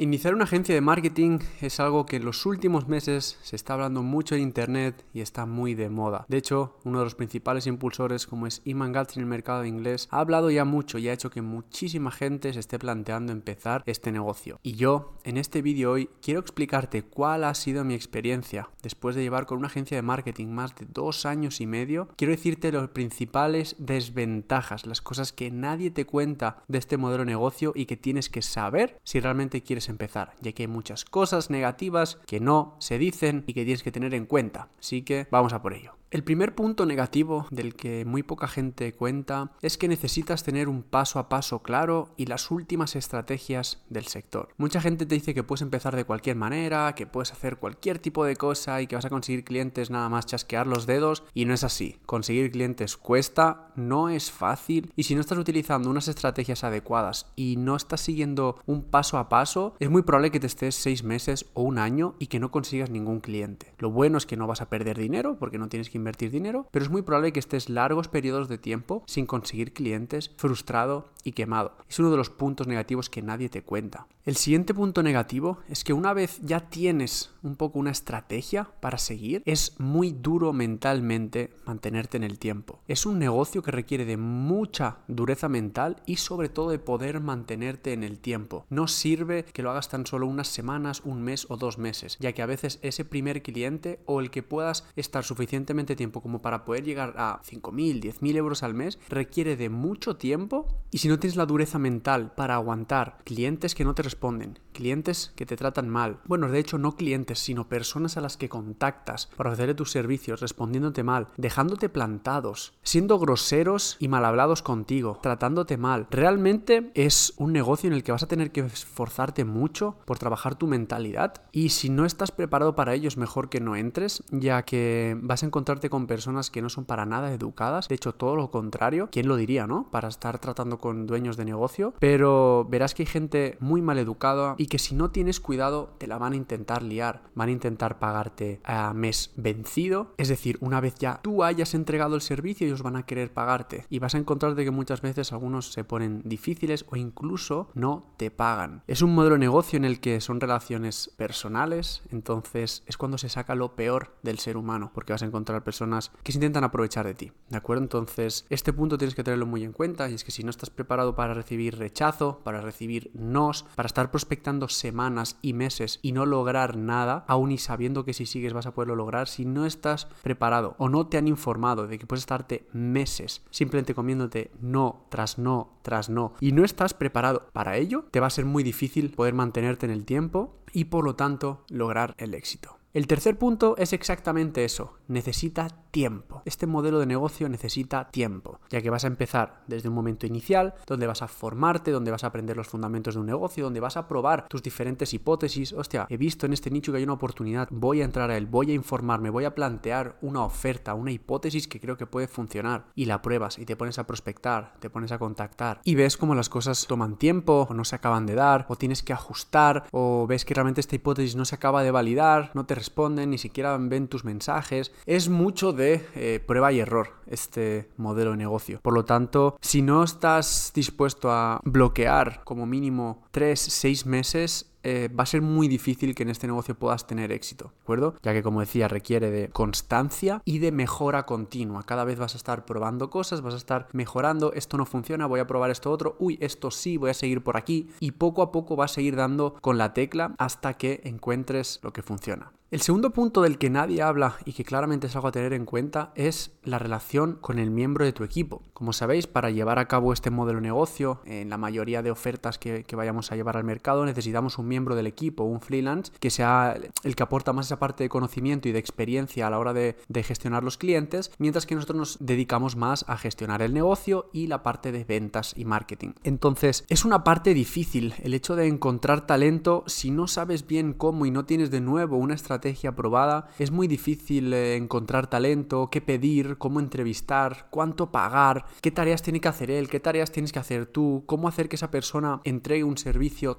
Iniciar una agencia de marketing es algo que en los últimos meses se está hablando mucho en internet y está muy de moda. De hecho, uno de los principales impulsores, como es Iman Gatz en el mercado inglés, ha hablado ya mucho y ha hecho que muchísima gente se esté planteando empezar este negocio. Y yo, en este vídeo hoy, quiero explicarte cuál ha sido mi experiencia después de llevar con una agencia de marketing más de dos años y medio. Quiero decirte las principales desventajas, las cosas que nadie te cuenta de este modelo de negocio y que tienes que saber si realmente quieres empezar, ya que hay muchas cosas negativas que no se dicen y que tienes que tener en cuenta. Así que vamos a por ello. El primer punto negativo del que muy poca gente cuenta es que necesitas tener un paso a paso claro y las últimas estrategias del sector. Mucha gente te dice que puedes empezar de cualquier manera, que puedes hacer cualquier tipo de cosa y que vas a conseguir clientes nada más chasquear los dedos y no es así. Conseguir clientes cuesta, no es fácil y si no estás utilizando unas estrategias adecuadas y no estás siguiendo un paso a paso, es muy probable que te estés seis meses o un año y que no consigas ningún cliente. Lo bueno es que no vas a perder dinero porque no tienes que invertir dinero, pero es muy probable que estés largos periodos de tiempo sin conseguir clientes, frustrado quemado. Es uno de los puntos negativos que nadie te cuenta. El siguiente punto negativo es que una vez ya tienes un poco una estrategia para seguir, es muy duro mentalmente mantenerte en el tiempo. Es un negocio que requiere de mucha dureza mental y sobre todo de poder mantenerte en el tiempo. No sirve que lo hagas tan solo unas semanas, un mes o dos meses, ya que a veces ese primer cliente o el que puedas estar suficientemente tiempo como para poder llegar a 5.000, 10.000 euros al mes requiere de mucho tiempo y si no tienes la dureza mental para aguantar clientes que no te responden, clientes que te tratan mal, bueno, de hecho no clientes, sino personas a las que contactas para ofrecerle tus servicios, respondiéndote mal, dejándote plantados, siendo groseros y mal hablados contigo, tratándote mal, realmente es un negocio en el que vas a tener que esforzarte mucho por trabajar tu mentalidad y si no estás preparado para ello es mejor que no entres, ya que vas a encontrar con personas que no son para nada educadas, de hecho todo lo contrario, ¿quién lo diría, no? Para estar tratando con dueños de negocio, pero verás que hay gente muy mal educada y que si no tienes cuidado te la van a intentar liar, van a intentar pagarte a mes vencido, es decir, una vez ya tú hayas entregado el servicio ellos van a querer pagarte y vas a encontrarte que muchas veces algunos se ponen difíciles o incluso no te pagan. Es un modelo de negocio en el que son relaciones personales, entonces es cuando se saca lo peor del ser humano, porque vas a encontrar personas que se intentan aprovechar de ti, ¿de acuerdo? Entonces, este punto tienes que tenerlo muy en cuenta y es que si no estás preparado para recibir rechazo, para recibir nos, para estar prospectando semanas y meses y no lograr nada, aún y sabiendo que si sigues vas a poderlo lograr, si no estás preparado o no te han informado de que puedes estarte meses simplemente comiéndote no tras no tras no y no estás preparado para ello, te va a ser muy difícil poder mantenerte en el tiempo y por lo tanto lograr el éxito. El tercer punto es exactamente eso, necesita tiempo. Este modelo de negocio necesita tiempo, ya que vas a empezar desde un momento inicial, donde vas a formarte, donde vas a aprender los fundamentos de un negocio, donde vas a probar tus diferentes hipótesis. Hostia, he visto en este nicho que hay una oportunidad, voy a entrar a él, voy a informarme, voy a plantear una oferta, una hipótesis que creo que puede funcionar y la pruebas y te pones a prospectar, te pones a contactar y ves cómo las cosas toman tiempo o no se acaban de dar o tienes que ajustar o ves que realmente esta hipótesis no se acaba de validar, no te responden, ni siquiera ven tus mensajes. Es mucho de eh, prueba y error este modelo de negocio. Por lo tanto, si no estás dispuesto a bloquear como mínimo 3, 6 meses, eh, va a ser muy difícil que en este negocio puedas tener éxito, ¿de acuerdo? Ya que como decía, requiere de constancia y de mejora continua. Cada vez vas a estar probando cosas, vas a estar mejorando, esto no funciona, voy a probar esto otro, uy, esto sí, voy a seguir por aquí y poco a poco vas a seguir dando con la tecla hasta que encuentres lo que funciona. El segundo punto del que nadie habla y que claramente es algo a tener en cuenta es la relación con el miembro de tu equipo. Como sabéis, para llevar a cabo este modelo de negocio, en la mayoría de ofertas que, vayamos a llevar al mercado, necesitamos un miembro del equipo, un freelance, que sea el que aporta más esa parte de conocimiento y de experiencia a la hora de, gestionar los clientes, mientras que nosotros nos dedicamos más a gestionar el negocio y la parte de ventas y marketing. Entonces, es una parte difícil el hecho de encontrar talento si no sabes bien cómo y no tienes de nuevo una estrategia estrategia probada, es muy difícil eh, encontrar talento, qué pedir, cómo entrevistar, cuánto pagar, qué tareas tiene que hacer él, qué tareas tienes que hacer tú, cómo hacer que esa persona entregue un servicio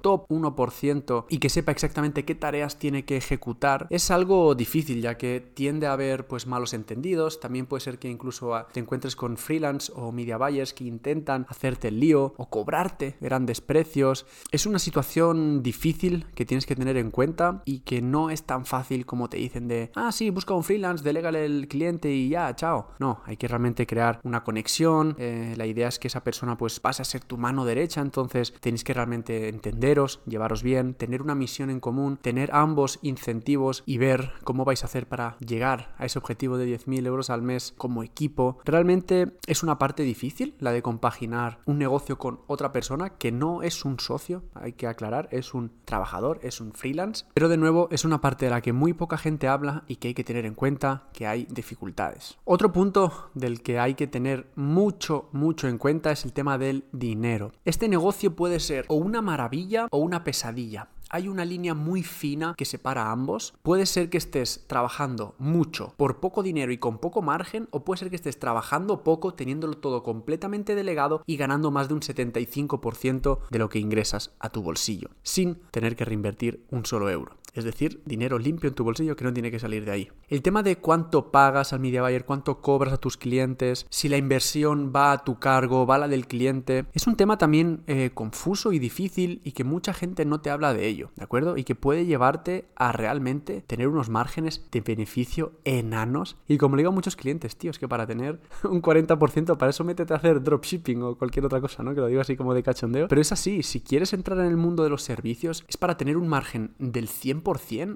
top 1% y que sepa exactamente qué tareas tiene que ejecutar, es algo difícil ya que tiende a haber pues malos entendidos, también puede ser que incluso te encuentres con freelance o media buyers que intentan hacerte el lío o cobrarte grandes precios. Es una situación difícil que tienes que tener en cuenta y que no es tan fácil como te dicen de, ah, sí, busca un freelance, delégale el cliente y ya, chao. No, hay que realmente crear una conexión. Eh, la idea es que esa persona pues pase a ser tu mano derecha, entonces tenéis que realmente entenderos, llevaros bien, tener una misión en común, tener ambos incentivos y ver cómo vais a hacer para llegar a ese objetivo de 10.000 euros al mes como equipo. Realmente es una parte difícil la de compaginar un negocio con otra persona que no es un socio, hay que aclarar, es un trabajador, es un freelance, pero de nuevo es una parte de la que muy poca gente habla y que hay que tener en cuenta que hay dificultades. Otro punto del que hay que tener mucho, mucho en cuenta es el tema del dinero. Este negocio puede ser o una maravilla o una pesadilla hay una línea muy fina que separa ambos. Puede ser que estés trabajando mucho por poco dinero y con poco margen, o puede ser que estés trabajando poco teniéndolo todo completamente delegado y ganando más de un 75% de lo que ingresas a tu bolsillo, sin tener que reinvertir un solo euro. Es decir, dinero limpio en tu bolsillo que no tiene que salir de ahí. El tema de cuánto pagas al media buyer, cuánto cobras a tus clientes, si la inversión va a tu cargo, va a la del cliente, es un tema también eh, confuso y difícil y que mucha gente no te habla de ello, ¿de acuerdo? Y que puede llevarte a realmente tener unos márgenes de beneficio enanos. Y como le digo a muchos clientes, tío, es que para tener un 40%, para eso métete a hacer dropshipping o cualquier otra cosa, ¿no? Que lo digo así como de cachondeo. Pero es así, si quieres entrar en el mundo de los servicios, es para tener un margen del 100%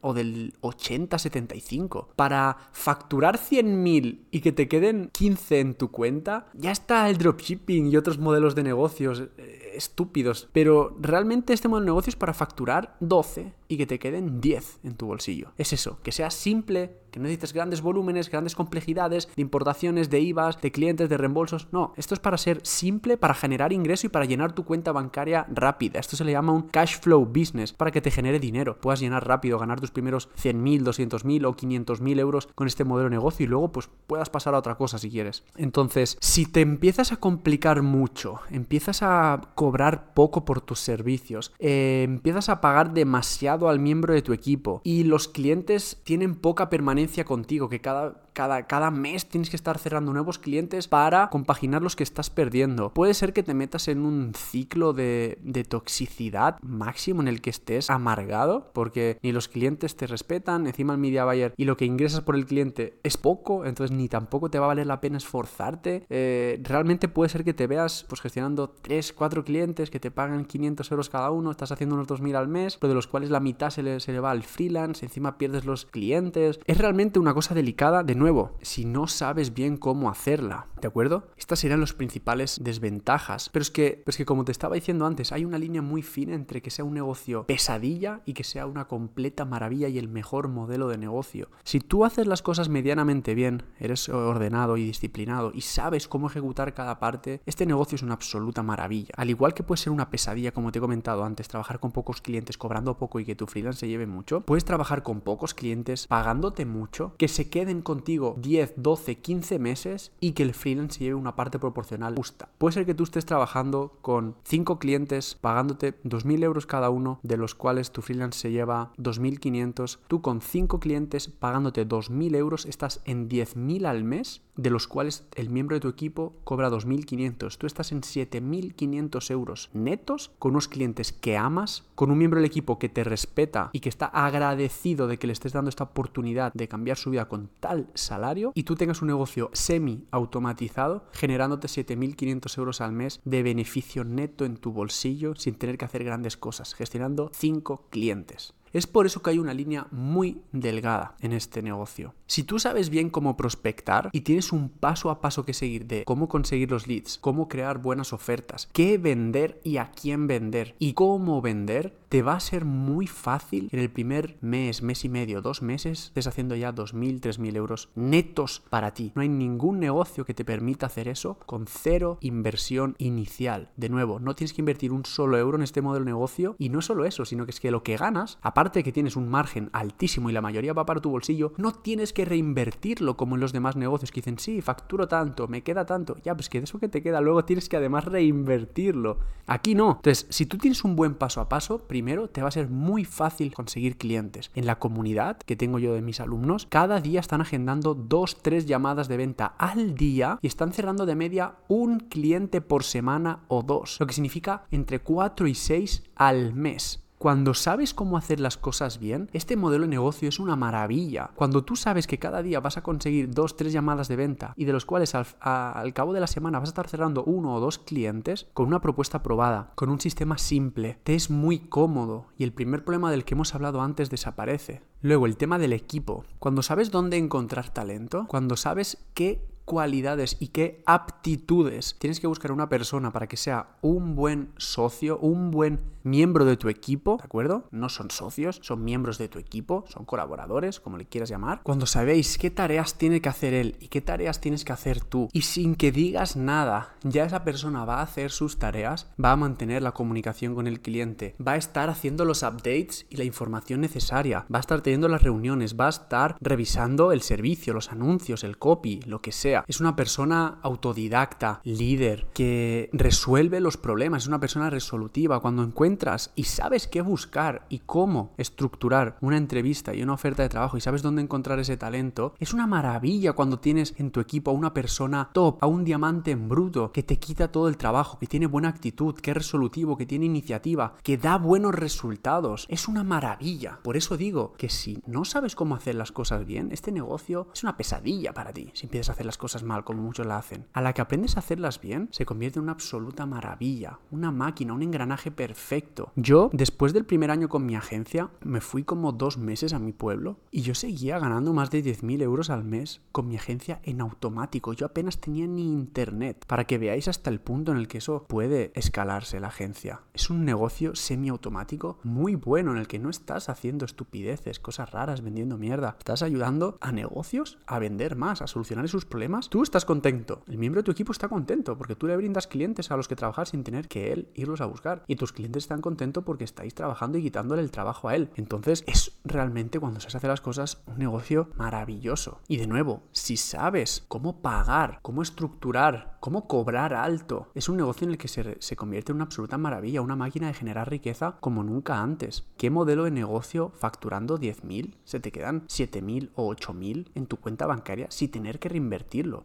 o del 80-75. Para facturar 100.000 y que te queden 15 en tu cuenta, ya está el dropshipping y otros modelos de negocios eh, estúpidos. Pero realmente este modelo de negocio es para facturar 12 y que te queden 10 en tu bolsillo. Es eso, que sea simple, que no necesites grandes volúmenes, grandes complejidades de importaciones, de IVAs, de clientes, de reembolsos. No, esto es para ser simple, para generar ingreso y para llenar tu cuenta bancaria rápida. Esto se le llama un cash flow business, para que te genere dinero. Puedas llenar rápido, ganar tus primeros 100.000, 200.000 o 500.000 euros con este modelo de negocio y luego pues puedas pasar a otra cosa si quieres. Entonces, si te empiezas a complicar mucho, empiezas a cobrar poco por tus servicios, eh, empiezas a pagar demasiado al miembro de tu equipo y los clientes tienen poca permanencia contigo, que cada cada, cada mes tienes que estar cerrando nuevos clientes para compaginar los que estás perdiendo. Puede ser que te metas en un ciclo de, de toxicidad máximo en el que estés amargado porque ni los clientes te respetan, encima el media buyer y lo que ingresas por el cliente es poco, entonces ni tampoco te va a valer la pena esforzarte. Eh, realmente puede ser que te veas pues gestionando 3, 4 que te pagan 500 euros cada uno, estás haciendo unos 2.000 al mes, pero de los cuales la mitad se le, se le va al freelance, encima pierdes los clientes. Es realmente una cosa delicada de nuevo, si no sabes bien cómo hacerla, ¿de acuerdo? Estas serían las principales desventajas. Pero es que, es que como te estaba diciendo antes, hay una línea muy fina entre que sea un negocio pesadilla y que sea una completa maravilla y el mejor modelo de negocio. Si tú haces las cosas medianamente bien, eres ordenado y disciplinado y sabes cómo ejecutar cada parte, este negocio es una absoluta maravilla. Al igual que puede ser una pesadilla, como te he comentado antes, trabajar con pocos clientes, cobrando poco y que tu freelance se lleve mucho, puedes trabajar con pocos clientes, pagándote mucho, que se queden contigo 10, 12, 15 meses y que el freelance lleve una parte proporcional justa. Puede ser que tú estés trabajando con 5 clientes pagándote 2.000 euros cada uno, de los cuales tu freelance se lleva 2.500. Tú con 5 clientes pagándote 2.000 euros estás en 10.000 al mes de los cuales el miembro de tu equipo cobra 2.500. Tú estás en 7.500 euros netos con unos clientes que amas, con un miembro del equipo que te respeta y que está agradecido de que le estés dando esta oportunidad de cambiar su vida con tal salario y tú tengas un negocio semi automatizado generándote 7.500 euros al mes de beneficio neto en tu bolsillo sin tener que hacer grandes cosas, gestionando 5 clientes. Es por eso que hay una línea muy delgada en este negocio. Si tú sabes bien cómo prospectar y tienes un paso a paso que seguir de cómo conseguir los leads, cómo crear buenas ofertas, qué vender y a quién vender y cómo vender, te va a ser muy fácil en el primer mes, mes y medio, dos meses, estés haciendo ya 2.000, 3.000 euros netos para ti. No hay ningún negocio que te permita hacer eso con cero inversión inicial. De nuevo, no tienes que invertir un solo euro en este modelo de negocio y no solo eso, sino que es que lo que ganas, aparte aparte que tienes un margen altísimo y la mayoría va para tu bolsillo, no tienes que reinvertirlo como en los demás negocios que dicen, sí, facturo tanto, me queda tanto. Ya, pues que de eso que te queda luego tienes que además reinvertirlo. Aquí no. Entonces, si tú tienes un buen paso a paso, primero te va a ser muy fácil conseguir clientes. En la comunidad que tengo yo de mis alumnos, cada día están agendando dos, tres llamadas de venta al día y están cerrando de media un cliente por semana o dos, lo que significa entre 4 y 6 al mes. Cuando sabes cómo hacer las cosas bien, este modelo de negocio es una maravilla. Cuando tú sabes que cada día vas a conseguir dos, tres llamadas de venta y de los cuales al, al, cabo de la semana vas a estar cerrando uno o dos clientes con una propuesta probada, con un sistema simple, te es muy cómodo y el primer problema del que hemos hablado antes desaparece. Luego, el tema del equipo. Cuando sabes dónde encontrar talento, cuando sabes qué cualidades y qué aptitudes tienes que buscar una persona para que sea un buen socio, un buen miembro de tu equipo, ¿de acuerdo? No son socios, son miembros de tu equipo, son colaboradores, como le quieras llamar. Cuando sabéis qué tareas tiene que hacer él y qué tareas tienes que hacer tú, y sin que digas nada, ya esa persona va a hacer sus tareas, va a mantener la comunicación con el cliente, va a estar haciendo los updates y la información necesaria, va a estar teniendo las reuniones, va a estar revisando el servicio, los anuncios, el copy, lo que sea. Es una persona autodidacta, líder, que resuelve los problemas, es una persona resolutiva. Cuando encuentras y sabes qué buscar y cómo estructurar una entrevista y una oferta de trabajo y sabes dónde encontrar ese talento, es una maravilla cuando tienes en tu equipo a una persona top, a un diamante en bruto, que te quita todo el trabajo, que tiene buena actitud, que es resolutivo, que tiene iniciativa, que da buenos resultados. Es una maravilla. Por eso digo que si no sabes cómo hacer las cosas bien, este negocio es una pesadilla para ti si empiezas a hacer las cosas mal como muchos la hacen. A la que aprendes a hacerlas bien, se convierte en una absoluta maravilla, una máquina, un engranaje perfecto. Yo, después del primer año con mi agencia, me fui como dos meses a mi pueblo y yo seguía ganando más de 10.000 euros al mes con mi agencia en automático. Yo apenas tenía ni internet, para que veáis hasta el punto en el que eso puede escalarse la agencia. Es un negocio semiautomático muy bueno en el que no estás haciendo estupideces, cosas raras, vendiendo mierda. Estás ayudando a negocios a vender más, a solucionar sus problemas tú estás contento, el miembro de tu equipo está contento porque tú le brindas clientes a los que trabajar sin tener que él irlos a buscar y tus clientes están contentos porque estáis trabajando y quitándole el trabajo a él. Entonces es realmente cuando se hace las cosas un negocio maravilloso. Y de nuevo, si sabes cómo pagar, cómo estructurar, cómo cobrar alto, es un negocio en el que se, se convierte en una absoluta maravilla, una máquina de generar riqueza como nunca antes. ¿Qué modelo de negocio facturando 10.000 se te quedan 7.000 o 8.000 en tu cuenta bancaria sin tener que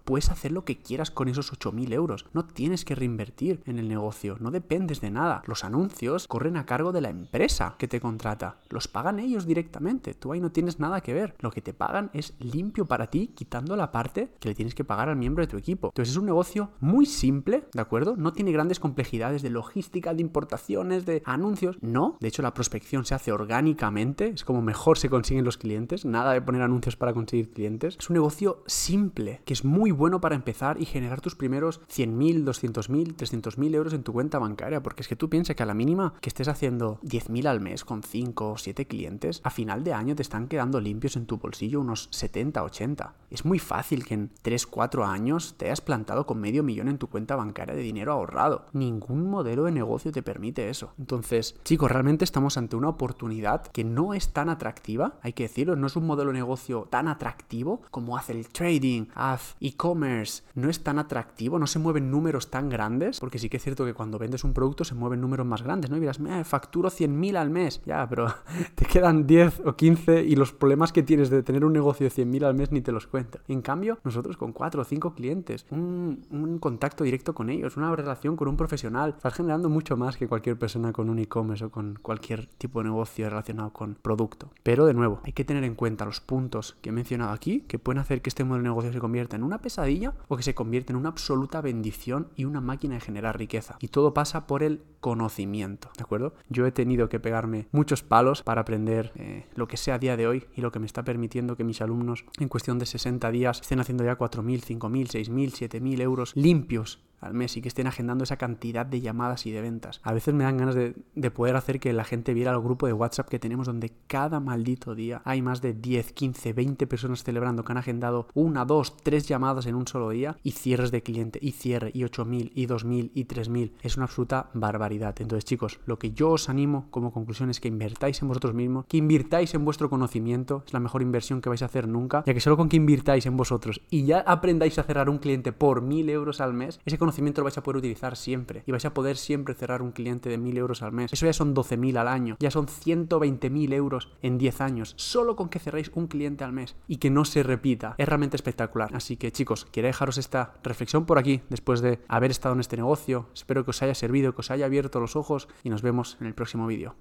Puedes hacer lo que quieras con esos 8.000 euros. No tienes que reinvertir en el negocio. No dependes de nada. Los anuncios corren a cargo de la empresa que te contrata. Los pagan ellos directamente. Tú ahí no tienes nada que ver. Lo que te pagan es limpio para ti, quitando la parte que le tienes que pagar al miembro de tu equipo. Entonces es un negocio muy simple, ¿de acuerdo? No tiene grandes complejidades de logística, de importaciones, de anuncios. No. De hecho, la prospección se hace orgánicamente. Es como mejor se consiguen los clientes. Nada de poner anuncios para conseguir clientes. Es un negocio simple, que es muy muy bueno para empezar y generar tus primeros 100.000, 200.000, 300.000 euros en tu cuenta bancaria, porque es que tú piensas que a la mínima que estés haciendo 10.000 al mes con 5 o 7 clientes, a final de año te están quedando limpios en tu bolsillo unos 70, 80. Es muy fácil que en 3, 4 años te hayas plantado con medio millón en tu cuenta bancaria de dinero ahorrado. Ningún modelo de negocio te permite eso. Entonces, chicos, realmente estamos ante una oportunidad que no es tan atractiva, hay que decirlo, no es un modelo de negocio tan atractivo como hace el trading, haz e-commerce no es tan atractivo, no se mueven números tan grandes, porque sí que es cierto que cuando vendes un producto se mueven números más grandes, ¿no? Y dirás, eh, facturo 100.000 al mes, ya, pero te quedan 10 o 15 y los problemas que tienes de tener un negocio de 100.000 al mes ni te los cuento. En cambio, nosotros con 4 o 5 clientes, un, un contacto directo con ellos, una relación con un profesional, estás generando mucho más que cualquier persona con un e-commerce o con cualquier tipo de negocio relacionado con producto. Pero de nuevo, hay que tener en cuenta los puntos que he mencionado aquí que pueden hacer que este modelo de negocio se convierta en una pesadilla o que se convierte en una absoluta bendición y una máquina de generar riqueza. Y todo pasa por el conocimiento, ¿de acuerdo? Yo he tenido que pegarme muchos palos para aprender eh, lo que sé a día de hoy y lo que me está permitiendo que mis alumnos en cuestión de 60 días estén haciendo ya 4.000, 5.000, 6.000, 7.000 euros limpios al mes y que estén agendando esa cantidad de llamadas y de ventas. A veces me dan ganas de, de poder hacer que la gente viera el grupo de WhatsApp que tenemos donde cada maldito día hay más de 10, 15, 20 personas celebrando que han agendado una, dos, tres llamadas en un solo día y cierres de cliente y cierre y 8.000 y 2.000 y 3.000. Es una absoluta barbaridad. Entonces chicos, lo que yo os animo como conclusión es que invertáis en vosotros mismos, que invirtáis en vuestro conocimiento, es la mejor inversión que vais a hacer nunca, ya que solo con que invirtáis en vosotros y ya aprendáis a cerrar un cliente por 1.000 euros al mes, ese conocimiento lo vais a poder utilizar siempre y vais a poder siempre cerrar un cliente de 1.000 euros al mes. Eso ya son 12.000 al año, ya son 120.000 euros en 10 años, solo con que cerréis un cliente al mes y que no se repita. Es realmente espectacular. Así que chicos, quiero dejaros esta reflexión por aquí después de haber estado en este negocio. Espero que os haya servido, que os haya abierto los ojos y nos vemos en el próximo vídeo.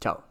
Chao.